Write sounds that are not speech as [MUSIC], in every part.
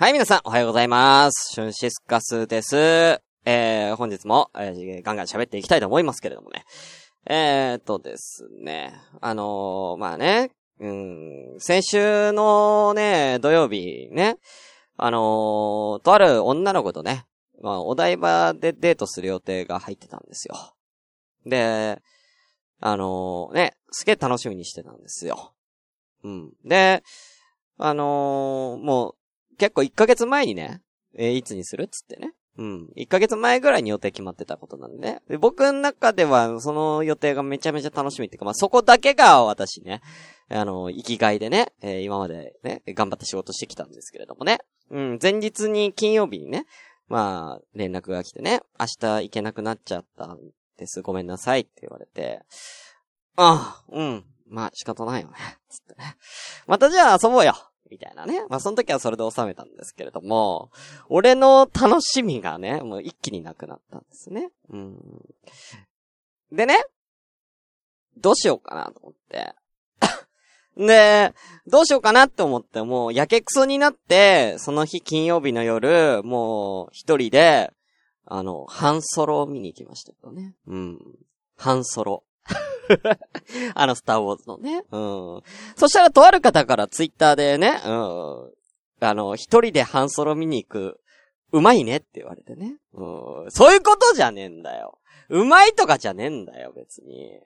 はい、皆さん、おはようございます。シュンシスカスです。えー、本日も、えーガンガン喋っていきたいと思いますけれどもね。えーっとですね、あのーまあね、うん、先週のね、土曜日ね、あのーとある女の子とね、まあ、お台場でデートする予定が入ってたんですよ。で、あのーね、すげえ楽しみにしてたんですよ。うん。で、あのーもう、結構1ヶ月前にね、えーいつにするっつってね。うん。1ヶ月前ぐらいに予定決まってたことなんでね。で僕の中では、その予定がめちゃめちゃ楽しみっていうか、まあ、そこだけが私ね、あの、生きがいでね、えー今までね、頑張って仕事してきたんですけれどもね。うん、前日に金曜日にね、まあ、連絡が来てね、明日行けなくなっちゃったんです。ごめんなさいって言われて、ああ、うん、まあ仕方ないよね。つってね。またじゃあ遊ぼうよみたいなね。まあその時はそれで収めたんですけれども、俺の楽しみがね、もう一気になくなったんですね。うん。でね、どうしようかなと思って。[LAUGHS] で、どうしようかなって思って、もう、やけくそになって、その日金曜日の夜、もう、一人で、あの、ハンソロを見に行きましたけどね。うん。ハンソロ。[LAUGHS] あの、スターウォーズのね。うん。そしたら、とある方からツイッターでね、うん。あの、一人でハンソロ見に行く、うまいねって言われてね。うん。そういうことじゃねえんだよ。うまいとかじゃねえんだよ、別に。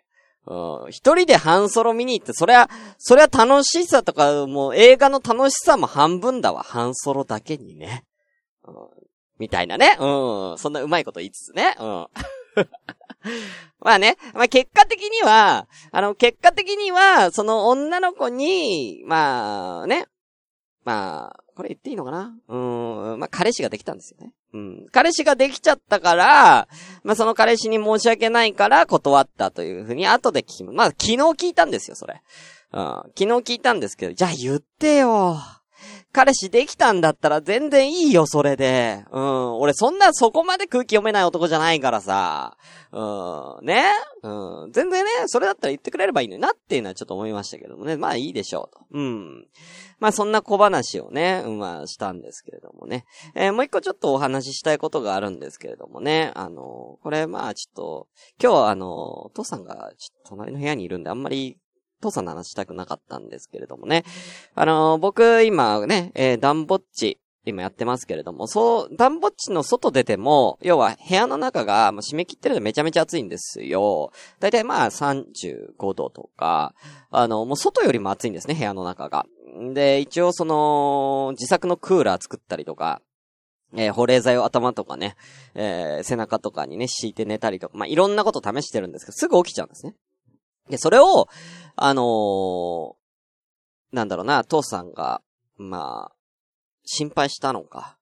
うん。一人でハンソロ見に行って、そりゃ、そりゃ楽しさとか、もう映画の楽しさも半分だわ。ハンソロだけにね。うん。みたいなね。うん。そんなうまいこと言いつつね。うん。[LAUGHS] まあね。まあ結果的には、あの、結果的には、その女の子に、まあね。まあ、これ言っていいのかな？うん。まあ彼氏ができたんですよね。うん。彼氏ができちゃったから、まあその彼氏に申し訳ないから断ったというふうに後で聞きま、まあ昨日聞いたんですよ、それ。うん。昨日聞いたんですけど、じゃあ言ってよ。彼氏できたんだったら全然いいよ、それで。うん。俺そんなそこまで空気読めない男じゃないからさ。うん。ね？うん。全然ね、それだったら言ってくれればいいのになっていうのはちょっと思いましたけどもね。まあいいでしょうと。うん。まあそんな小話をね、まあしたんですけれどもね。えーもう一個ちょっとお話ししたいことがあるんですけれどもね。あのこれまあちょっと、今日はあの父さんがちょっと隣の部屋にいるんであんまり父さんの話したくなかったんですけれどもね。あの僕今ね、えー、ダンボッチ、今やってますけれども、そう、ダンボッチの外出ても、要は部屋の中がもう締め切ってるのでめちゃめちゃ暑いんですよ。だいたいまあ35度とか、あの、もう外よりも暑いんですね、部屋の中が。で、一応その、自作のクーラー作ったりとか、えー保冷剤を頭とかね、えー背中とかにね、敷いて寝たりとか、まあ、いろんなこと試してるんですけど、すぐ起きちゃうんですね。で、それを、あのーなんだろうな、父さんが、まあ、心配したのか。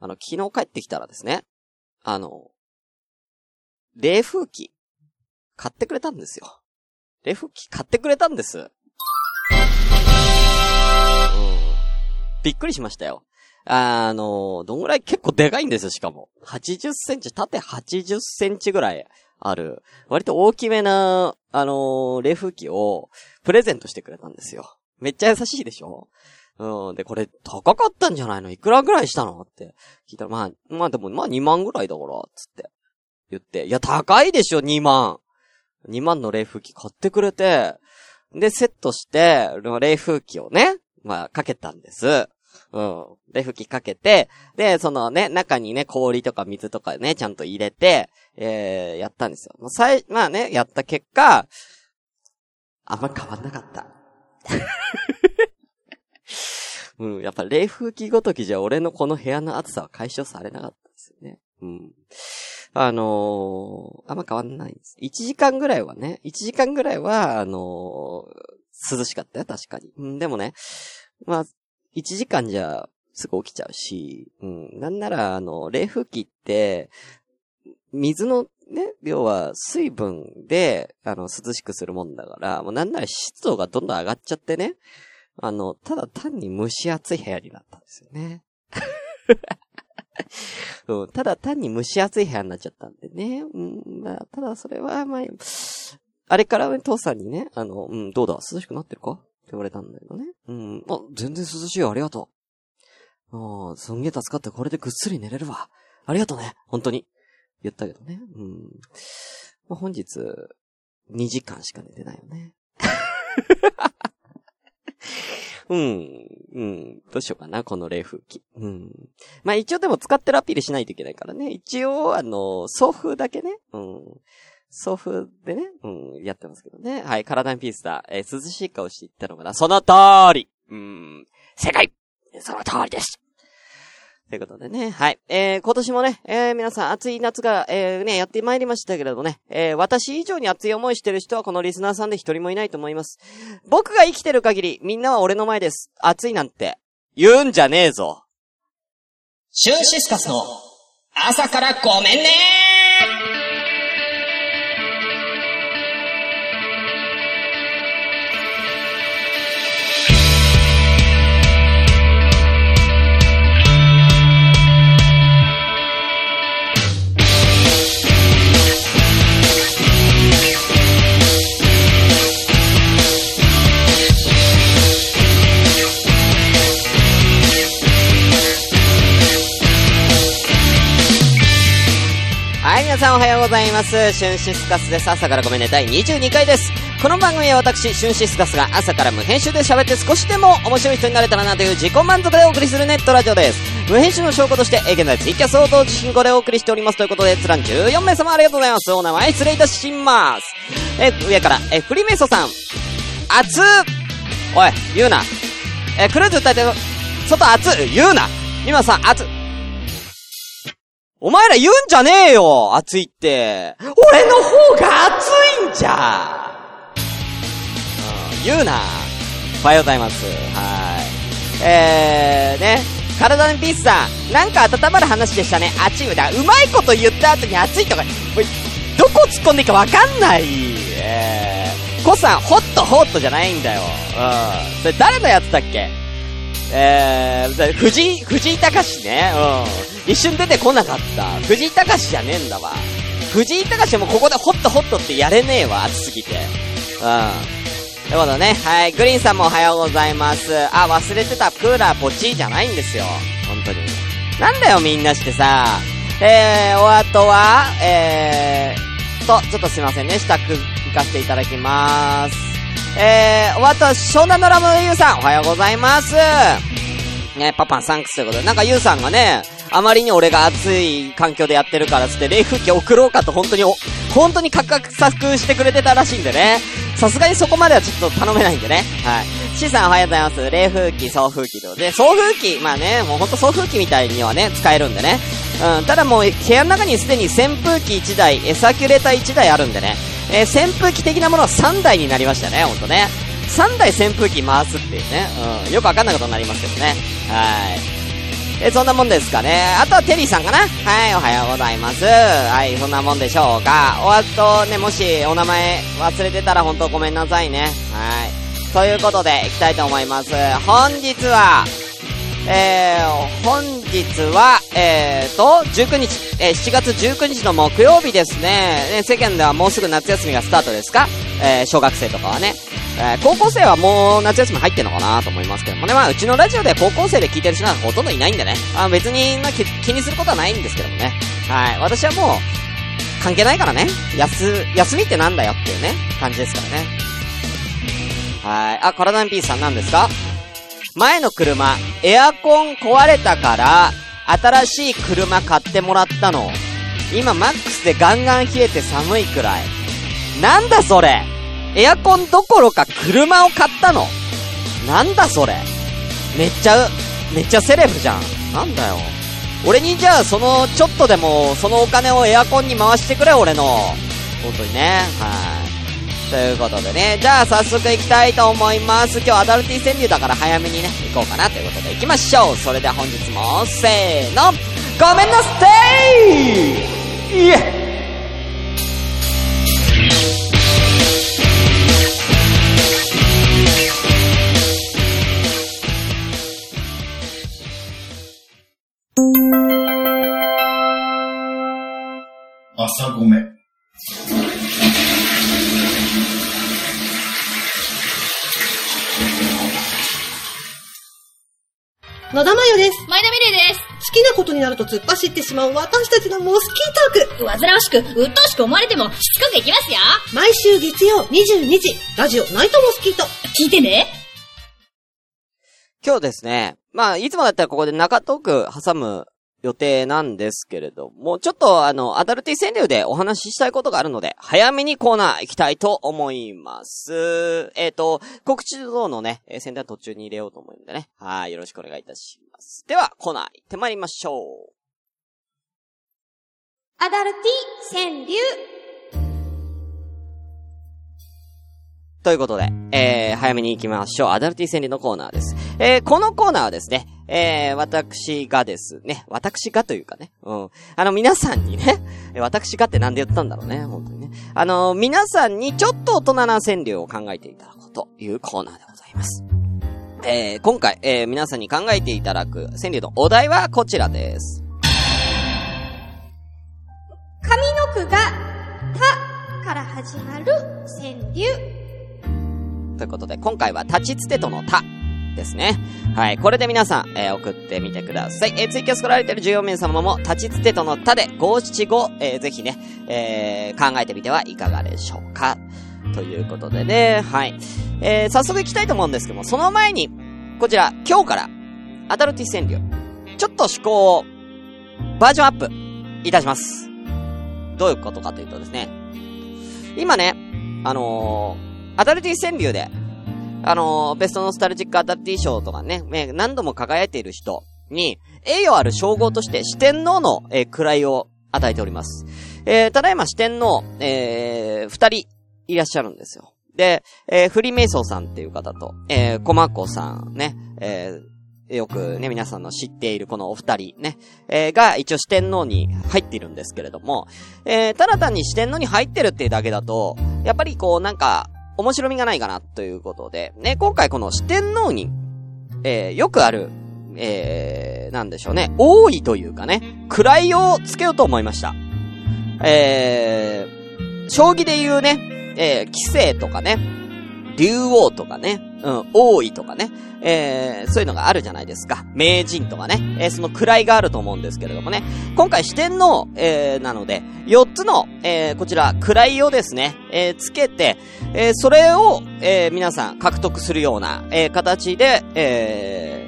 あの、昨日帰ってきたらですね、あの、冷風機、買ってくれたんですよ。冷風機買ってくれたんです。うん。びっくりしましたよ。あの、どんぐらい？結構でかいんですよ、しかも。80センチ、縦80センチぐらいある、割と大きめな、あの冷風機をプレゼントしてくれたんですよ。めっちゃ優しいでしょ？うん。で、これ、高かったんじゃないの？いくらぐらいしたの？って聞いたら、まあ、まあでも、まあ2万ぐらいだから、つって。言って、いや、高いでしょ、2万。2万の冷風機買ってくれて、で、セットして、冷風機をね、まあ、かけたんです。うん。冷風機かけて、で、そのね、中にね、氷とか水とかね、ちゃんと入れて、えー、やったんですよ。もうさい、まあね、やった結果、あんま変わんなかった。[LAUGHS] うん、やっぱ冷風機ごときじゃ俺のこの部屋の暑さは解消されなかったですよね。うん。あのー、あんま変わんないです。1時間ぐらいはね、1時間ぐらいは、あのー涼しかったよ、確かに。うん、でもね、まあ、1時間じゃすぐ起きちゃうし、うん、なんなら、あの、冷風機って、水のね、要は水分で、あの、涼しくするもんだから、もうなんなら湿度がどんどん上がっちゃってね、あの、ただ単に蒸し暑い部屋になったんですよね。[LAUGHS] うん、ただ単に蒸し暑い部屋になっちゃったんでね。うん、まあ、ただそれは、まあ、あれからね、父さんにね、あの、うん、どうだ？涼しくなってるか？言われたんだけどね。うん、あ、全然涼しいよ、ありがとう。もう、すんげえ助かってこれでぐっすり寝れるわ。ありがとうね。本当に。言ったけどね。うん。まあ、本日、2時間しか寝てないよね。[LAUGHS] うん。うん。どうしようかな、この冷風機。うん。まあ一応でも使ってるアピールしないといけないからね。一応、あの、送風だけね。うん。送風でね、うん、やってますけどね。はい、体にピースだ。えー、涼しい顔して言ったのかな。その通りうん。正解その通りですということでね、はい。えー、今年もね、えー、皆さん暑い夏が、えー、ね、やってまいりましたけれどもね、えー、私以上に熱い思いしてる人はこのリスナーさんで一人もいないと思います。僕が生きてる限り、みんなは俺の前です。暑いなんて、言うんじゃねえぞ。シュンシスカスの、朝からごめんね皆ざいます。シュンシスカスです。朝からごめんね、第22回です。この番組は私、シュンシスカスが朝から無編集で喋って少しでも面白い人になれたらなという自己満足でお送りするネットラジオです。無編集の証拠として、現在ツイキャスを同時進行でお送りしておりますということで、ツラン14名様ありがとうございます。お名前失礼いたします。え、上から、え、フリメソさん。熱おい、言うな。え、クルーズ歌えて、外熱言うな今さ、熱お前ら言うんじゃねえよ暑いって。俺の方が暑いんじゃうん、言うな。おはようございます。はい。えー、ね。体のピースさん、なんか温まる話でしたね。暑いだ。うまいこと言った後に暑いとか、おいどこ突っ込んでいいかわかんない。えー、コさん、ホットホットじゃないんだよ。うん。それ誰のやつだっけ？えー、藤井、藤井隆ね。うん。一瞬出てこなかった。藤井隆じゃねえんだわ。藤井隆もここでホットホットってやれねえわ、暑すぎて。うん。ということね。はい。グリーンさんもおはようございます。あ、忘れてた。クーラーポチじゃないんですよ。本当に。なんだよ、みんなしてさ。えー、お後は、えー、と、ちょっとすいませんね。下く、行かせていただきまーす。えー、お後は、湘南のラムユウさん、おはようございます。ね、パパンサンクスということで、なんかユウさんがね、あまりに俺が暑い環境でやってるからつって、冷風機送ろうかと本当にお、本当に価格策してくれてたらしいんでね。さすがにそこまではちょっと頼めないんでね。はい。C さんおはようございます。冷風機、送風機とで、送風機、まあね、もうほんと送風機みたいにはね、使えるんでね。うん、ただもう部屋の中にすでに扇風機1台、エサキュレーター1台あるんでね。えー、扇風機的なものは3台になりましたね、ほんとね。3台扇風機回すっていうね。うん。よくわかんないことになりますけどね。はい。え、そんなもんですかね。あとはテリーさんかなはい、おはようございます。はい、そんなもんでしょうか。おあとね、もしお名前忘れてたら本当ごめんなさいね。はい。ということで、行きたいと思います。本日は、えー、本日は、えーと、19日、えー、7月19日の木曜日ですね。ね、世間ではもうすぐ夏休みがスタートですか？えー、小学生とかはね。えー、高校生はもう夏休み入ってんのかなと思いますけどもね。まあ、うちのラジオで高校生で聞いてる人なんかほとんどいないんでね。あ別に、まあ、気にすることはないんですけどもね。はい。私はもう、関係ないからね。休、休みってなんだよっていうね、感じですからね。はい。あ、体のピースさんなんですか？前の車、エアコン壊れたから、新しい車買ってもらったの。今マックスでガンガン冷えて寒いくらい。なんだそれエアコンどころか車を買ったのなんだそれめっちゃ、めっちゃセレブじゃん。なんだよ。俺にじゃあそのちょっとでもそのお金をエアコンに回してくれ俺の。本当にね。はい。ということでね、じゃあ早速行きたいと思います。今日アダルティ川柳だから早めにね、行こうかなということで行きましょう。それでは本日も、せーの、ごめんなさいイエ朝ごめ。野田真代です。前田美玲です。好きなことになると突っ走ってしまう私たちのモスキートーク。煩わしく、鬱陶しく思われても、しつこくいきますよ。毎週月曜22時、ラジオナイトモスキート。聞いてね。今日ですね、まあ、いつもだったらここで中トーク挟む予定なんですけれども、ちょっとあの、アダルティ川柳でお話ししたいことがあるので、早めにコーナー行きたいと思います。えっ、と、告知等のね、えー宣伝途中に入れようと思うんでね。はい、よろしくお願いいたします。では、コーナー行ってまいりましょう。アダルティ川柳。ということで、えー、早めに行きましょう。アダルティ川柳のコーナーです。えー、このコーナーはですね、えー、私がですね、私がというかね、うん。あの、皆さんにね、私がってなんで言ったんだろうね、本当にね。あの、皆さんにちょっと大人な川柳を考えていただこうというコーナーでございます。えー、今回、えー、皆さんに考えていただく川柳のお題はこちらです。上の句が、たから始まる川柳。ということで、今回は立ちつてとのたですね。はい。これで皆さん、えー送ってみてください。えーツイキャス来られてる14名様も、立ちつてとのたで、五七五、えーぜひね、えー考えてみてはいかがでしょうか。ということでね、はい。えー早速行きたいと思うんですけども、その前に、こちら、今日から、アダルティ川柳、ちょっと思考を、バージョンアップ、いたします。どういうことかというとですね、今ね、あのーアダルティ川柳で、あのーベストノスタルジックアダルティ賞とかね、何度も輝いている人に、栄誉ある称号として四天王の、えー位を与えております。えーただいま四天王、えー二人いらっしゃるんですよ。で、えー、フリーメイソーさんっていう方と、えー、コマコさんね、えーよくね、皆さんの知っているこのお二人ね、えーが一応四天王に入っているんですけれども、えーただ単に四天王に入ってるっていうだけだと、やっぱりこうなんか、面白みがないかなということで、ね、今回この四天王に、えーよくある、えーなんでしょうね、多いというかね、位をつけようと思いました。えー、将棋で言うね、えー、棋聖とかね、竜王とかね、うん、王位とかね、えー、そういうのがあるじゃないですか。名人とかね、えー、その位があると思うんですけれどもね、今回四天王、えー、なので、4つの、えー、こちら、位をですね、えー、つけて、えー、それを、えー、皆さん獲得するような、えー、形で、え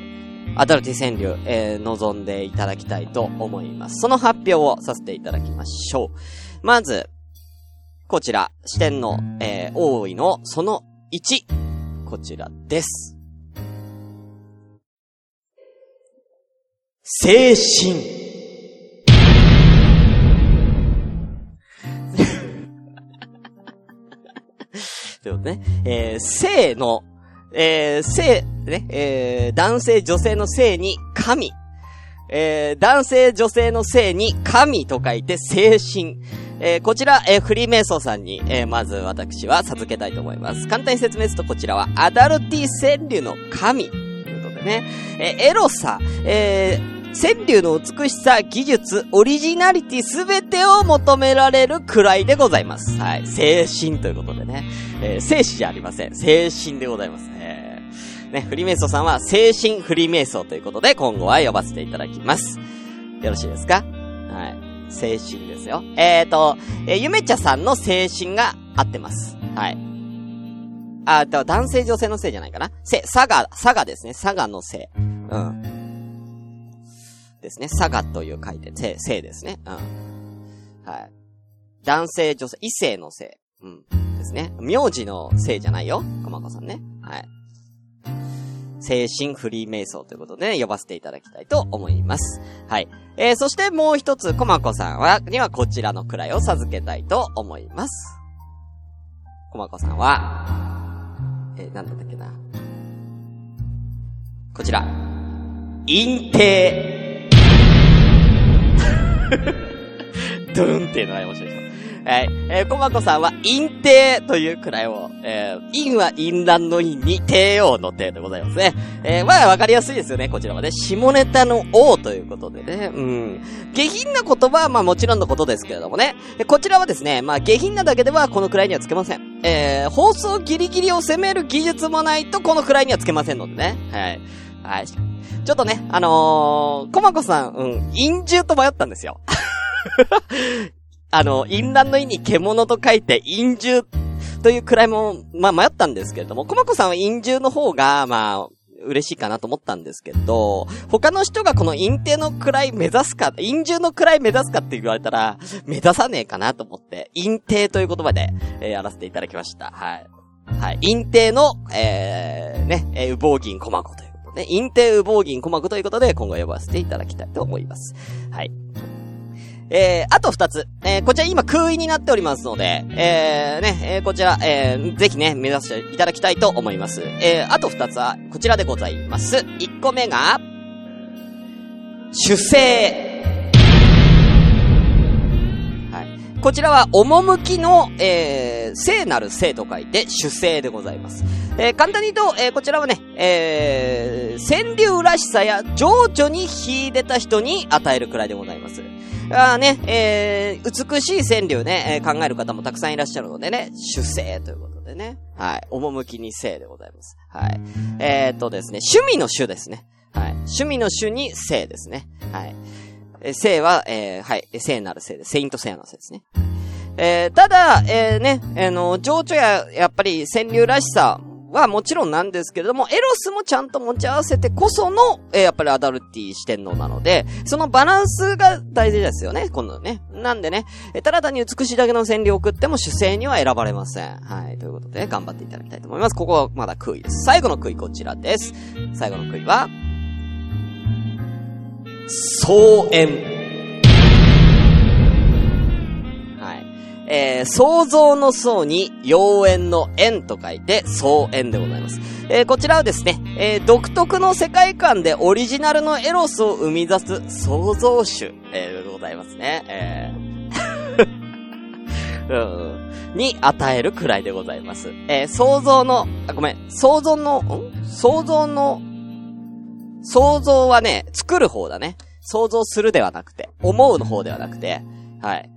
ー、アダルティ川柳、えー、望んでいただきたいと思います。その発表をさせていただきましょう。まず、こちら、四天王、えー、王位のその1、こちらです。精神。[LAUGHS] ということね、えー、性の、えー、性、ね、えー、男性女性の性に神。えー、男性女性の性に神と書いて精神。えー、こちら、えー、フリーメイソーさんに、えー、まず私は授けたいと思います。簡単に説明するとこちらは、アダルティ川柳の神。ということでね、えー、エロさ、えー、川柳の美しさ、技術、オリジナリティすべてを求められるくらいでございます。はい。精神ということでね。えー、精子じゃありません。精神でございます。えー、ね、フリーメイソーさんは精神フリーメイソーということで今後は呼ばせていただきます。よろしいですか？はい。精神ですよ。えーと、えーゆめちゃさんの精神が合ってます。はい。あ、だ男性女性の性じゃないかな。性、佐賀、佐賀ですね。佐賀の性。うん。ですね。佐賀という書いて、性、性ですね。うん。はい。男性、女性、異性の性。うん。ですね。名字の性じゃないよ。こまこさんね。はい。精神フリー瞑想ということで、ね、呼ばせていただきたいと思います。はい。えー、そしてもう一つ、こまこさんは、にはこちらの位を授けたいと思います。こまこさんは、えー、なんだったっけな。こちら。陰帝。[LAUGHS] ドゥンっていうのが面白いでしょ。はい。えー、こまこさんは、陰帝という位を、えー、陰は陰乱の陰に帝王の帝でございますね。えー、まあわかりやすいですよね、こちらはね。下ネタの王ということでね。うん。下品な言葉はまあもちろんのことですけれどもね。こちらはですね、まあ下品なだけではこの位にはつけません。えー、放送ギリギリを攻める技術もないとこの位にはつけませんのでね。はい。はい。ちょっとね、あのー、コマコさん、うん、陰獣と迷ったんですよ。あの、淫乱の意に獣と書いて、陰獣というくらいも、まあ迷ったんですけれども、コマコさんは陰獣の方が、まあ、嬉しいかなと思ったんですけど、他の人がこの陰帝の位目指すか、陰獣の位目指すかって言われたら、目指さねえかなと思って、陰帝という言葉で、えー、やらせていただきました。はい。はい。陰帝の、えー、ね、えー、羽毛銀コマコということで、陰帝羽毛銀コマコということで、今後呼ばせていただきたいと思います。はい。えー、あと二つ。えー、こちら今空位になっておりますので、えー、ね、えー、こちら、えー、ぜひね、目指していただきたいと思います。えー、あと二つは、こちらでございます。一個目が、主生。はい。こちらは、趣の、えー、聖なる聖と書いて、主生でございます。えー、簡単に言うと、えー、こちらはね、えー、川柳らしさや情緒に秀でた人に与えるくらいでございます。あね、えー、美しい川柳ね、えー、考える方もたくさんいらっしゃるのでね、主生ということでね。はい。趣に生でございます。はい。えー、っとですね、趣味の主ですね。はい。趣味の主に生ですね。はい。えー、生は、えー、はい、聖なる生です。セイントセアの生ですね。えー、ただ、えー、ね、あの、情緒や、やっぱり川柳らしさはもちろんなんですけれども、エロスもちゃんと持ち合わせてこその、えー、やっぱりアダルティ四天王なので、そのバランスが大事ですよね、今度ね。なんでね、えー、ただ単に美しいだけの川柳を送っても主勢には選ばれません。はい、ということで、頑張っていただきたいと思います。ここはまだ悔いです。最後の悔いこちらです。最後の悔いは、総縁。えー、創造の層に、妖艶の縁と書いて、創縁でございます。えー、こちらはですね、えー、独特の世界観でオリジナルのエロスを生み出す創造主、え、でございますね。えー [LAUGHS] うん、に与えるくらいでございます。えー、創造の、あ、ごめん、創造の、ん？創造の、創造はね、作る方だね。想像するではなくて、思うの方ではなくて、はい。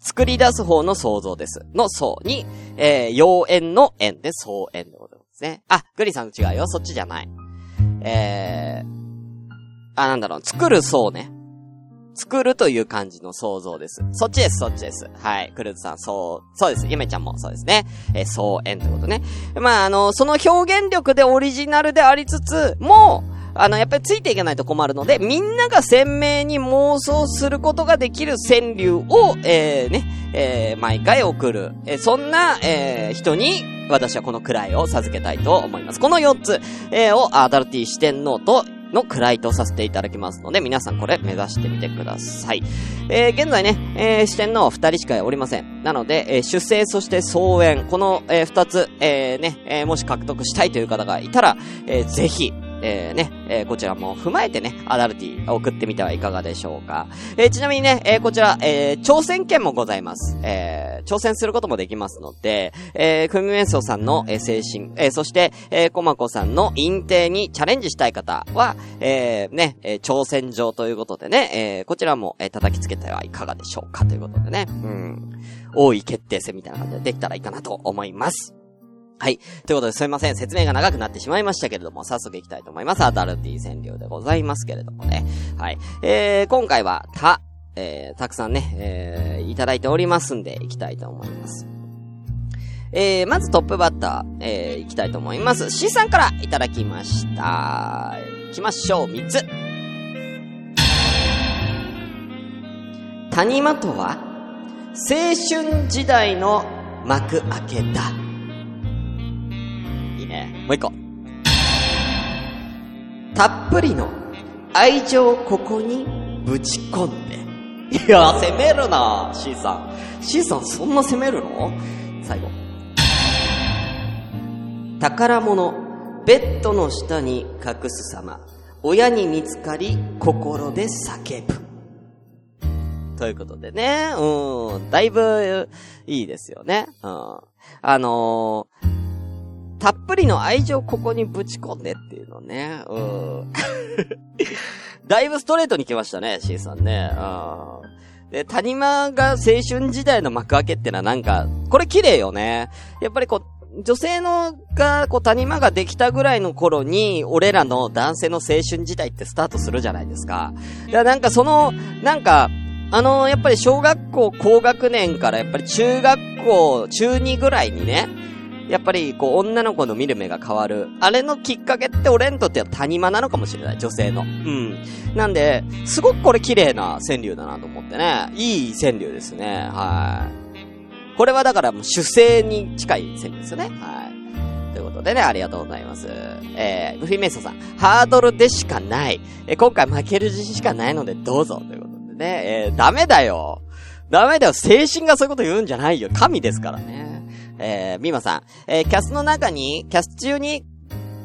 作り出す方の創造です。の層に、えー、妖艶の縁で創縁でございますね。あ、グリさん違うよ。そっちじゃない。えー、あ、なんだろう。作る層ね。作るという感じの想像です。そっちです、そっちです。はい。クルーズさん、そう、そうです。ゆめちゃんもそうですね。えー、創縁ということね。まあ、あの、その表現力でオリジナルでありつつ、もう、あの、やっぱりついていけないと困るので、みんなが鮮明に妄想することができる川柳を、えー、ね、えー、毎回送る。えー、そんな、えー、人に、私はこの位を授けたいと思います。この4つ、えー、をアダルティ四天王と、の位とさせていただきますので、皆さんこれ目指してみてください。えー、現在ね、えー、四天王二人しかおりません。なので、えー、出生そして総演、この、えー、二つ、えー、ね、えー、もし獲得したいという方がいたら、えー、ぜひ、えー、ね、えー、こちらも踏まえてね、アダルティ送ってみてはいかがでしょうか。えー、ちなみにね、え、こちら、え、挑戦権もございます。え、挑戦することもできますので、えー、クミメンソさんの、え、精神、え、そして、えー、コマコさんの陰定にチャレンジしたい方は、え、ね、え、挑戦状ということでね、え、こちらも、え、叩きつけてはいかがでしょうかということでね、うん、多い決定戦みたいな感じでできたらいいかなと思います。はい。ということで、すいません。説明が長くなってしまいましたけれども、早速行きたいと思います。アダルティ占領でございますけれどもね。はい。えー、今回は、た、えー、たくさんね、えー、いただいておりますんで、行きたいと思います。えー、まずトップバッター、えー、行きたいと思います。C さんからいただきました。行きましょう、3つ。谷間とは、青春時代の幕開けだ。もう一個。たっぷりの愛情をここにぶち込んで。いや、攻めるな C さん。C さんそんな攻めるの？最後。宝物、ベッドの下に隠す様。親に見つかり、心で叫ぶ。ということでね、うん、だいぶいいですよね。うん。あのーたっぷりの愛情ここにぶち込んでっていうのね。うん。[LAUGHS] だいぶストレートに来ましたね、C さんね。うん。で、谷間が青春時代の幕開けってのはなんか、これ綺麗よね。やっぱりこう、女性のが、こう、谷間ができたぐらいの頃に、俺らの男性の青春時代ってスタートするじゃないですか。いや、なんかその、なんか、あのやっぱり小学校高学年からやっぱり中学校中2ぐらいにね、やっぱり、こう、女の子の見る目が変わる。あれのきっかけって俺にとっては谷間なのかもしれない、女性の。うん。なんで、すごくこれ綺麗な川柳だなと思ってね。いい川柳ですね。はい。これはだからもう主声に近い川柳ですよね。はい。ということでね、ありがとうございます。えー、ブフィメイソさん、ハードルでしかない。えー、今回負ける自信しかないのでどうぞ。ということでね、えー、ダメだよ。ダメだよ。精神がそういうこと言うんじゃないよ。神ですからね。えー、みまさん、えー、キャスの中に、キャス中に、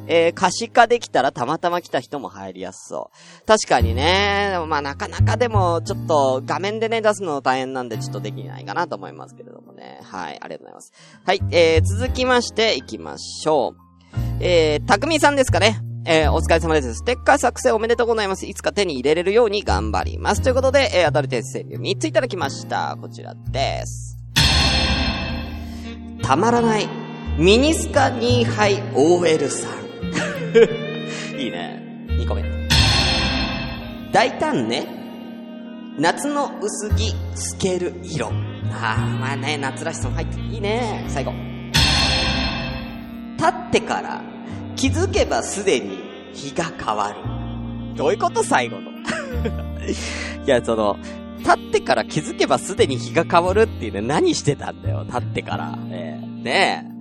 えー、可視化できたらたまたま来た人も入りやすそう。確かにね、まあなかなかでも、ちょっと画面でね、出すの大変なんでちょっとできないかなと思いますけれどもね。はい、ありがとうございます。はい、えー、続きまして行きましょう。えー、たくみさんですかね。えー、お疲れ様です。ステッカー作成おめでとうございます。いつか手に入れれるように頑張ります。ということで、えー、アダルテス川柳3ついただきました。こちらです。たまらない。ミニスカ2杯 OL さん。[LAUGHS] いいね。2個目。大胆ね。夏の薄着透ける色。ああ、まあね、夏らしさも入っていいね。最後。立ってから気づけばすでに日が変わる。どういうこと？最後の。[LAUGHS] いや、その、立ってから気づけばすでに日が変わるっていうね、何してたんだよ、立ってから。えー、ねえ。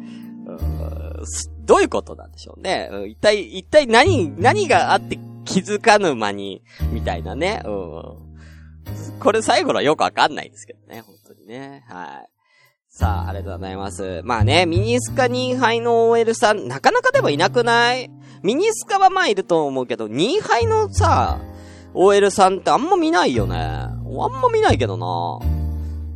どういうことなんでしょうね。一体、一体何、何があって気づかぬ間に、みたいなね。うん。これ最後のはよくわかんないですけどね、本当にね。はい。さあ、ありがとうございます。まあね、ミニスカ2杯の OL さん、なかなかでもいなくない？ミニスカはまあいると思うけど、2杯のさ、OL さんってあんま見ないよね。あんま見ないけどな。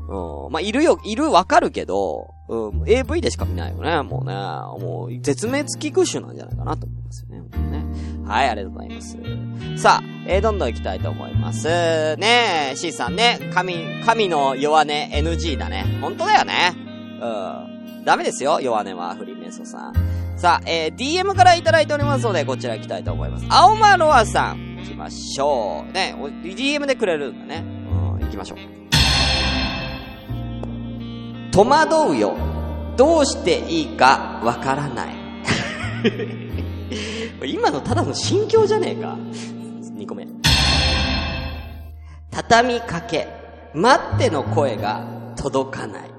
うん。まあ、いるよ、いるわかるけど、うん、AV でしか見ないよね。もうね、もう、絶滅危惧種なんじゃないかなと思いますよね。ねはい、ありがとうございます。さあ、えー、どんどん行きたいと思います。ねえ、C さんね、神、神の弱音 NG だね。本当だよね。うん。ダメですよ、弱音は、フリーメイソさん。さあ、えー、DM からいただいておりますので、こちら行きたいと思います。青間ロアさん。行きましょう。ね、DM でくれるんだね。きましょう。戸惑うよ。どうしていいかわからない。[LAUGHS] 今のただの心境じゃねえか。2個目。畳みかけ。待っての声が届かない。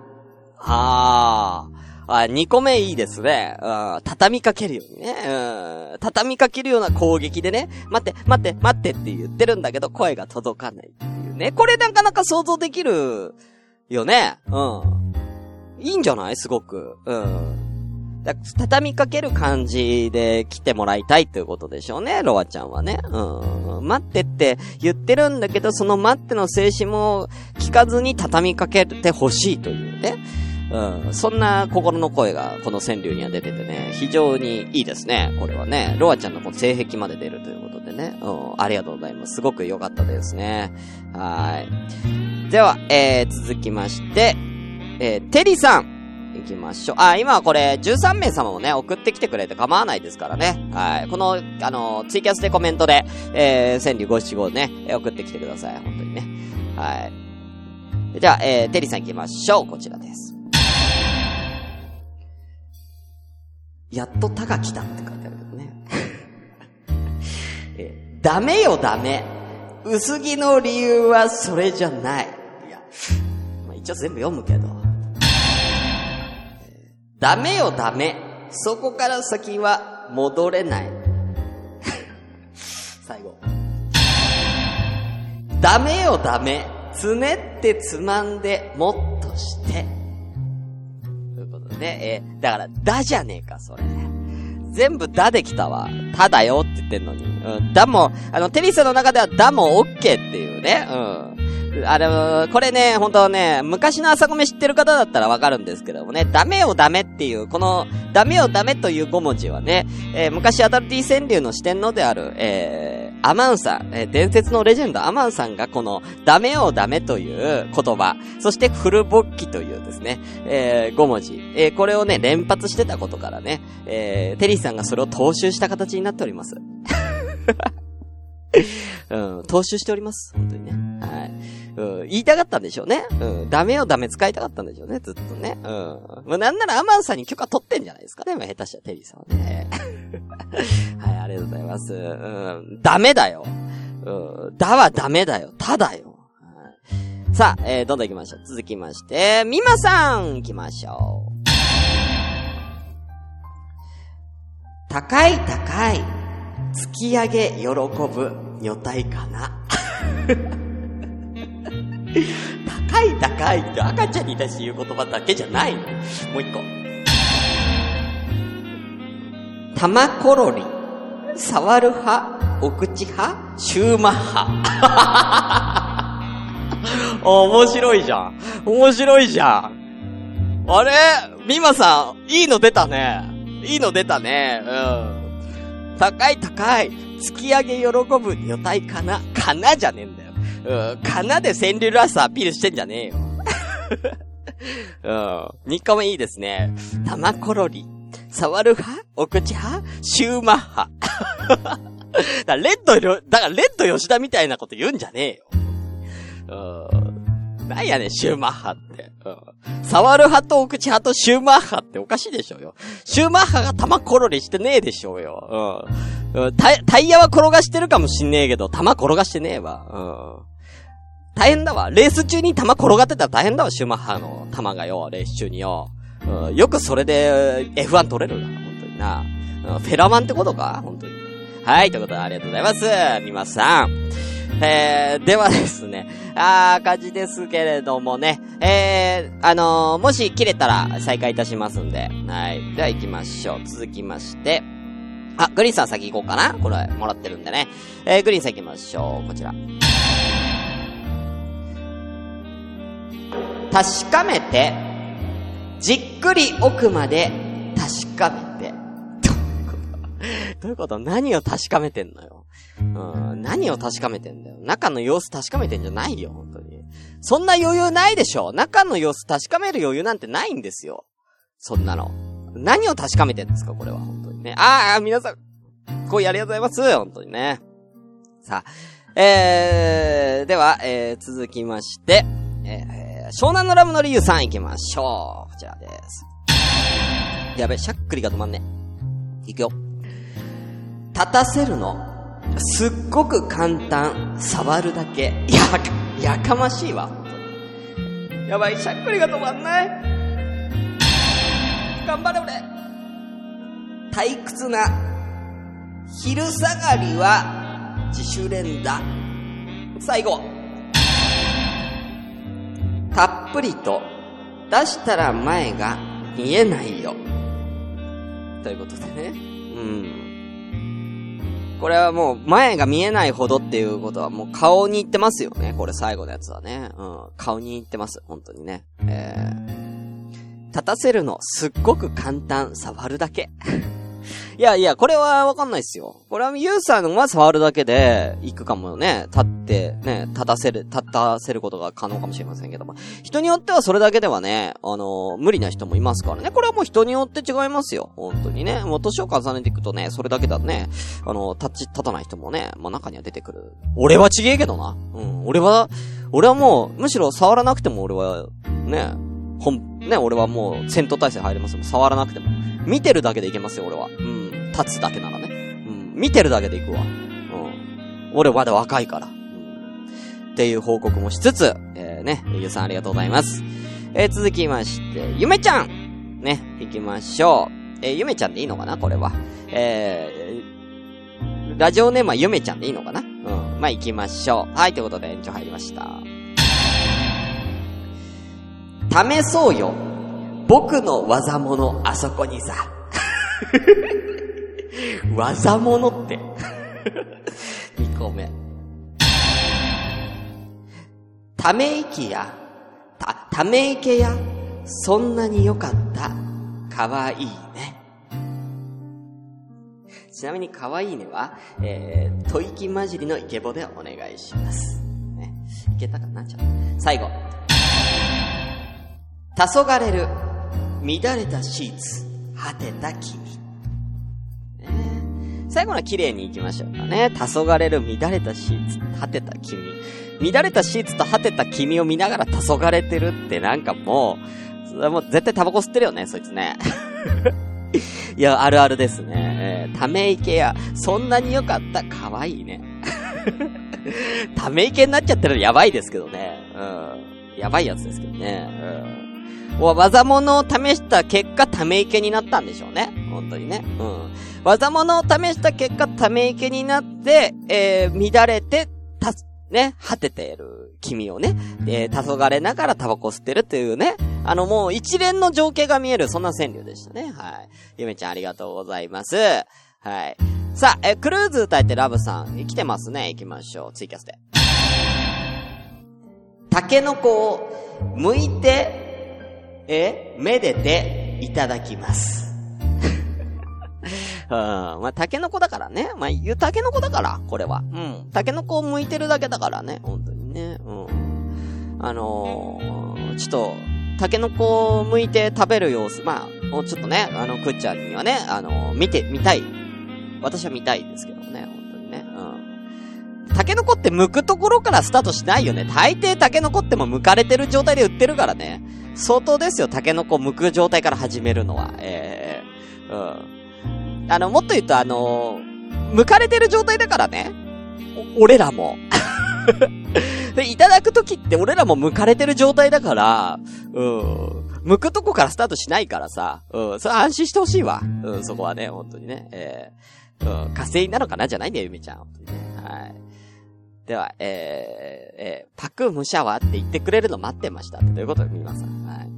ああ。あ、2個目いいですね。畳みかけるようにね。畳みかけるような攻撃でね、待って、待って、待ってって言ってるんだけど、声が届かないっていうね。これなかなか想像できるよね。うん。いいんじゃない？すごく。うん。畳みかける感じで来てもらいたいということでしょうね、ロアちゃんはね。うん。待ってって言ってるんだけど、その待っての静止も聞かずに畳みかけてほしいというね。うん。そんな心の声がこの川柳には出ててね、非常にいいですね。これはね。ロアちゃんのこの性癖まで出るということでね。うん。ありがとうございます。すごく良かったですね。はい。では、えー、続きまして、えー、テリさん。行きましょう。あ、今はこれ、13名様もね、送ってきてくれて構わないですからね。はい。この、あの、ツイキャスでコメントで、えー、川柳五七五ね、送ってきてください。本当にね。はい。じゃあ、えー、テリーさん行きましょう。こちらです。やっとたが来たって書いてあるけどね。[LAUGHS] えダメよダメ。薄着の理由はそれじゃない。いや、まあ、一応全部読むけど。ダメよダメ。そこから先は戻れない。[LAUGHS] 最後。ダメよダメ。つねってつまんでもっとして。ね。えー、だから、だじゃねえか、それ。全部だできたわ。ただよって言ってんのに。うん。だも、あの、テニスの中ではだもオッケーっていうね。うん。あの、これね、本当ね、昔の朝米知ってる方だったらわかるんですけどもね、ダメをダメっていう、この、ダメをダメという5文字はね、えー、昔アダルティ川柳の四天王である、えーアマンさん、えー伝説のレジェンドアマンさんがこの、ダメをダメという言葉、そしてフル勃起というですね、えー、5文字、えーこれをね、連発してたことからね、えーテリーさんがそれを踏襲した形になっております。[LAUGHS] うん、踏襲しております。本当にね。はい。うん、言いたかったんでしょうね。うん、ダメをダメ使いたかったんでしょうね、ずっとね。うん。まあ、なんならアマンさんに許可取ってんじゃないですかね、まあ、下手したらテリーさんね。[LAUGHS] はい、ありがとうございます。うん、ダメだよ。うん、だはダメだよ。ただよ。はいさあ、えー、どんどん行きましょう。続きまして、みまさん行きましょう。高い高い、突き上げ喜ぶ女体かな。高い高いって赤ちゃんに対して言う言葉だけじゃないの。もう一個。玉ころり、触る派、お口派、シューマッハ。[LAUGHS] 面白いじゃん。面白いじゃん。あれ？ミマさん、いいの出たね。いいの出たね。うん。高い高い。突き上げ喜ぶ女体かな？かなじゃねえんだよ。うん。かなで川柳ラスアピールしてんじゃねえよ。うん。日課もいいですね。玉ころり。触る派？お口派？シューマッハ。だからレッド、だからレッド吉田みたいなこと言うんじゃねえよ。うん。なんやねん、シューマッハって。うん。触る派とお口派とシューマッハっておかしいでしょうよ。シューマッハが玉転りしてねえでしょうよ。うん。タイタイヤは転がしてるかもしんねえけど、玉転がしてねえわ。うん。大変だわ。レース中に玉転がってたら大変だわ、シューマッハの玉がよ、レース中によ。うん、よくそれで F1 取れるな、本当にな。うん、フェラマンってことか本当に。はい、ということでありがとうございます。みまさん。えー、ではですね、あー、感じですけれどもね、えー、あのー、もし切れたら再開いたしますんで、はい。では行きましょう。続きまして、あ、グリーンさん先行こうかなこれ、もらってるんでね。えー、グリーンさん行きましょう。こちら。確かめて、じっくり奥まで確かめて。どういうこと？どういうこと？何を確かめてんのよ。うん、何を確かめてんだよ。中の様子確かめてんじゃないよ、本当に。そんな余裕ないでしょ中の様子確かめる余裕なんてないんですよ。そんなの。何を確かめてんですかこれは、本当にね。ああ、皆さん、こうありがとうございます。本当にね。さあ、えー、では、えー、続きまして、えー、湘南のラムの理由さん行きましょう。こちらです。やべ、しゃっくりが止まんね。いくよ。立たせるの。すっごく簡単。触るだけ。や、やかましいわ。やばい、しゃっくりが止まんない。頑張れ俺。退屈な。昼下がりは自主練だ。最後。たっぷりと出したら前が見えないよ。ということでね。うん。これはもう前が見えないほどっていうことはもう顔に行ってますよね。これ最後のやつはね。うん。顔に行ってます。本当にね。えー、立たせるのすっごく簡単。触るだけ。いやいや、これはわかんないっすよ。これはユーザーのは触るだけで行くかもね。立って、ね、立たせる、立たせることが可能かもしれませんけども。人によってはそれだけではね、あのー無理な人もいますからね。これはもう人によって違いますよ。本当にね。もう年を重ねていくとね、それだけだね、あのー立ち、立たない人もね、まあ中には出てくる。俺はちげえけどな。うん。俺は、俺はもう、むしろ触らなくても俺は、ね、本、ね、俺はもう戦闘態勢入れますもん。触らなくても。見てるだけでいけますよ、俺は。うん。立つだけならね。うん。見てるだけでいくわ。うん。俺まだ若いから。うん。っていう報告もしつつ、えー、ね、ゆうさんありがとうございます。えー、続きまして、ゆめちゃんね、行きましょう。えー、ゆめちゃんでいいのかなこれは。えー、ラジオネームはゆめちゃんでいいのかなうん。まあ、行きましょう。はい、ということで延長入りました。試そうよ。僕の技物、あそこにさ。[LAUGHS] 技物って。[LAUGHS] 2個目。ため息や、た、ため池や、そんなに良かった。かわいいね。ちなみに可愛いねは、えー、吐息混じりのイケボでお願いします。ね。いけたかな？ちょっと。最後。黄昏る、乱れたシーツ、果てた君。ね最後のは綺麗に行きましょうかね。黄昏る、乱れたシーツ、果てた君。乱れたシーツと果てた君を見ながら黄昏れてるってなんかもう、それもう絶対タバコ吸ってるよね、そいつね。[LAUGHS] いや、あるあるですね。えーため池や、そんなに良かった、可愛いね。[LAUGHS] ため池になっちゃってるのやばいですけどね。うん。やばいやつですけどね。うん。わ技物を試した結果、ため池になったんでしょうね。本当にね。うん。技物を試した結果、ため池になって、えー、乱れて、た、ね、果てている君をね、えー、黄昏ながらタバコ吸ってるっていうね、あのもう一連の情景が見える、そんな川柳でしたね。はい。ゆめちゃんありがとうございます。はい。さあ、え、クルーズ歌えてラブさん、え来てますね。行きましょう。ツイキャスで。タケノコを剥いて、え、めでていただきます。[LAUGHS] うん。まあ、タケノコだからね。まあ、言うタケノコだから、これは。うん。タケノコを剥いてるだけだからね。本当にね。うん。あのー、ちょっと、タケノコを剥いて食べる様子、まあ、もうちょっとね、あの、くっちゃんにはね、あのー見て、見たい。私は見たいですけどね、本当にね。うん。タケノコって剥くところからスタートしないよね。大抵タケノコっても剥かれてる状態で売ってるからね。相当ですよ、タケノコ剥く状態から始めるのは。ええうん。あの、もっと言うと、あのー剥かれてる状態だからね。俺らも。[LAUGHS] で、いただくときって俺らも剥かれてる状態だから、うん。剥くとこからスタートしないからさ、うん。それ安心してほしいわ。うん、そこはね、本当にね。えー、うん、火星なのかな？じゃないんだよ、ゆめちゃん。はい。では、えー、えー、パクムシャワって言ってくれるの待ってました。ということ？で、皆さん。はい。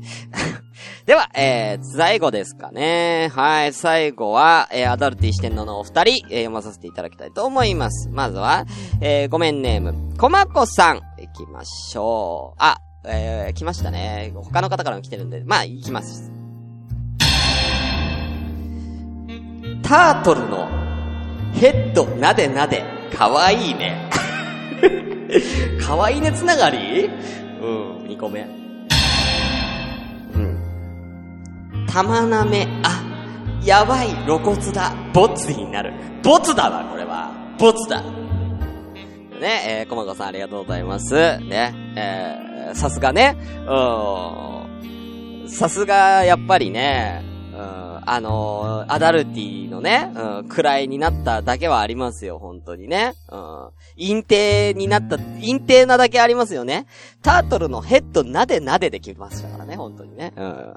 [LAUGHS] では、えー、最後ですかね。はい、最後は、えー、アダルティ四天王のお二人、えー、読まさせていただきたいと思います。まずは、えー、ごめんネーム、こまこさん、行きましょう。あ、えー、来ましたね。他の方からも来てるんで、まあ、行きます。タートルのヘッドなでなで、かわいいね。[LAUGHS] [LAUGHS] かわいねつながり？うん、2個目。うん。玉なめ、あ、やばい露骨だ、ボツになる。ボツだわ、これは。ボツだ。ね、えー、こまこさんありがとうございます。ね、えー、さすがね、うん、さすが、やっぱりね、あのーアダルティのね、うん、位になっただけはありますよ、本当にね。うん。陰帝になった、陰帝なだけありますよね。タートルのヘッドなでなでできましたからね、本当にね。うん。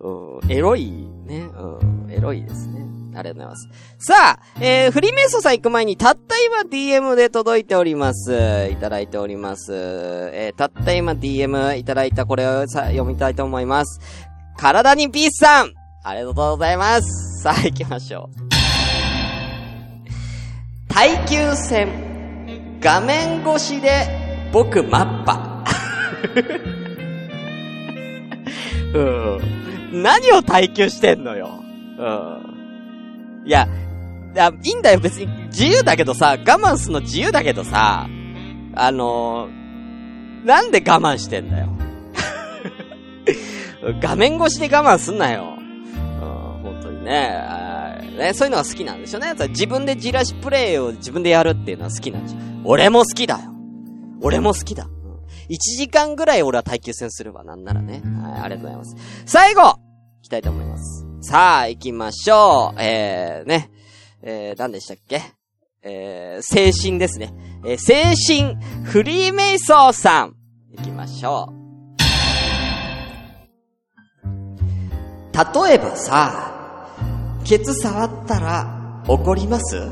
[LAUGHS] うん、エロいね。うん、エロいですね。ありがとうございます。さあ、えー、フリーメイソンさん行く前に、たった今 DM で届いております。いただいております。えー、たった今 DM いただいたこれをさ、読みたいと思います。体にピースさんありがとうございます。さあ、行きましょう。耐久戦。画面越しで、僕、マッパ。[LAUGHS] うん。何を耐久してんのよ。うん。いや、いや、いいんだよ、別に。自由だけどさ、我慢すんの自由だけどさ、あのー、なんで我慢してんだよ。画面越しで我慢すんなよ。本当にねあーね。そういうのが好きなんでしょうね。自分でじらしプレイを自分でやるっていうのは好きなんでしょ。俺も好きだよ。俺も好きだ。うん1時間ぐらい俺は耐久戦するわ、なんならね。はい、ありがとうございます。最後行きたいと思います。さあ、行きましょう。えー、ね。えー、何でしたっけ？えー、精神ですね。えー、精神、フリーメイソーさん。行きましょう。例えばさ、ケツ触ったら怒ります？[LAUGHS]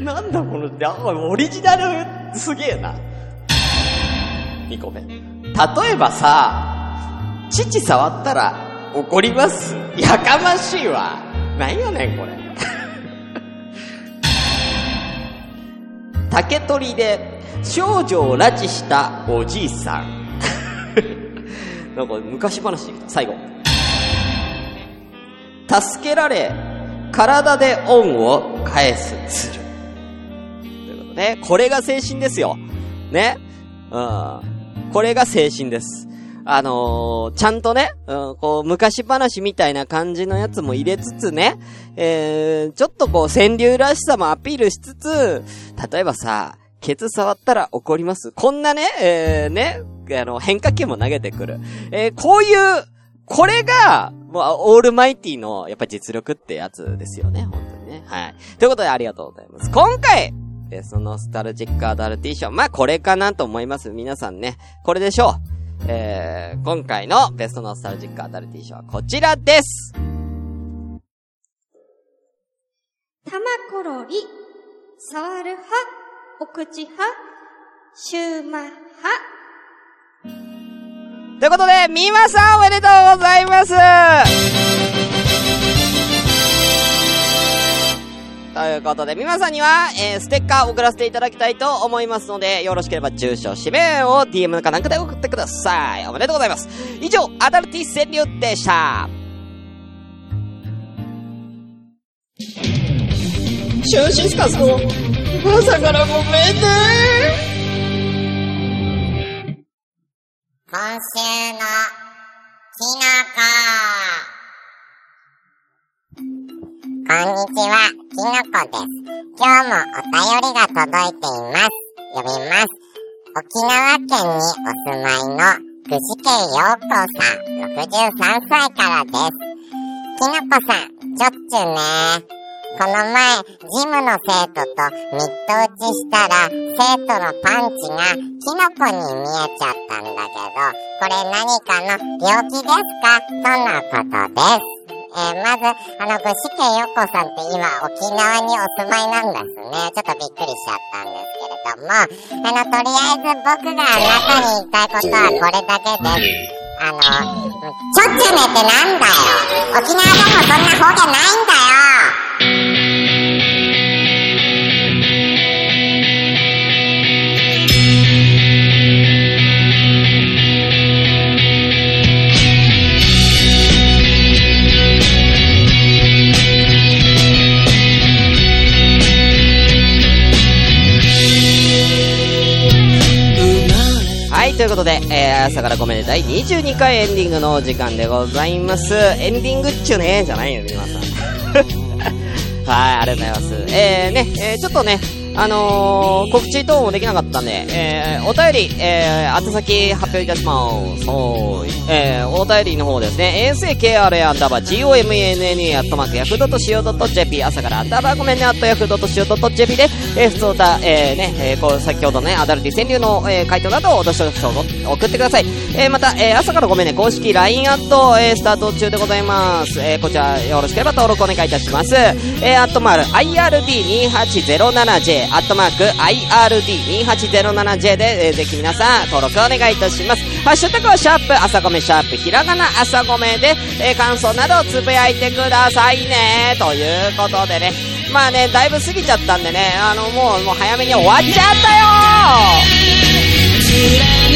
なんだこの、オリジナルすげえな。2個目。例えばさ、父触ったら怒ります？やかましいわ。なんやねんこれ。[LAUGHS] 竹取で少女を拉致したおじいさん。なんか昔話できた。最後。助けられ、体で恩を返す鶴。ということで、これが精神ですよ。ね。うん。これが精神です。あのー、ちゃんとね、うん、こう、昔話みたいな感じのやつも入れつつね、えー、ちょっとこう、川柳らしさもアピールしつつ、例えばさ、ケツ触ったら怒ります。こんなね、えー、ね、あの、変化球も投げてくる。えー、こういう、これが、もう、オールマイティの、やっぱ実力ってやつですよね、本当にね。はい。ということでありがとうございます。今回、ベストノスタルジックアダルティー賞。まあ、これかなと思います。皆さんね。これでしょう。えー、今回のベストノスタルジックアダルティー賞はこちらです玉ころり、触る派、お口派、シューマ派？ということで、みまさんおめでとうございますということで、皆さんには、えー、ステッカー送らせていただきたいと思いますので、よろしければ住所、氏名を DM かなんかで送ってください。おめでとうございます。以上、アダルティ川柳でした。シュンシスカスの朝からごめんね。今週のきのこ。こんにちは、きのこです。今日もお便りが届いています。読みます。沖縄県にお住まいの具志堅陽子さん、63歳からです。きのこさん、ちょっちゅねこの前、ジムの生徒とミット打ちしたら、生徒のパンチがキノコに見えちゃったんだけど、これ何かの病気ですか？とのことです。えー、まず、あの、具志堅よこさんって今、沖縄にお住まいなんですね。ちょっとびっくりしちゃったんですけれども、あの、とりあえず僕があなたに言いたいことはこれだけです。あの、ちょっちゅねってなんだよ沖縄でもそんな方言ないんだよということで、えー、朝からごめんね、第22回エンディングのお時間でございます。エンディングっちゅうね、じゃないよ、皆さん。[LAUGHS] はい、ありがとうございます。えー、ね、えー、ちょっとね、あのー、告知等もできなかったんで、えー、お便り、えー、宛先発表いたします。はい。えー、お便りの方ですね、asakra アンダーバー gomenne アットマークヤフドと CO.jp 朝からアンダーバーごめんね、アットヤフドと CO.jp で、えー、普通だ、えー、ね、えー、こう、先ほどね、アダルティ川柳の、えー、回答などをどしどし送ってください。えー、また、えー、朝からごめんね、公式 LINE アット、えー、スタート中でございます。えー、こちら、よろしければ登録お願いいたします。えー、アットマーク、IRD2807J、アットマーク、IRD2807J で、えー、ぜひ皆さん、登録お願いいたします。ハッシュタグはシャープ、朝ごめシャープ、ひらがな朝ごめで、えー、感想などをつぶやいてくださいね。ということでね、まあね、だいぶ過ぎちゃったんでね、あの、もう、もう早めに終わっちゃったよ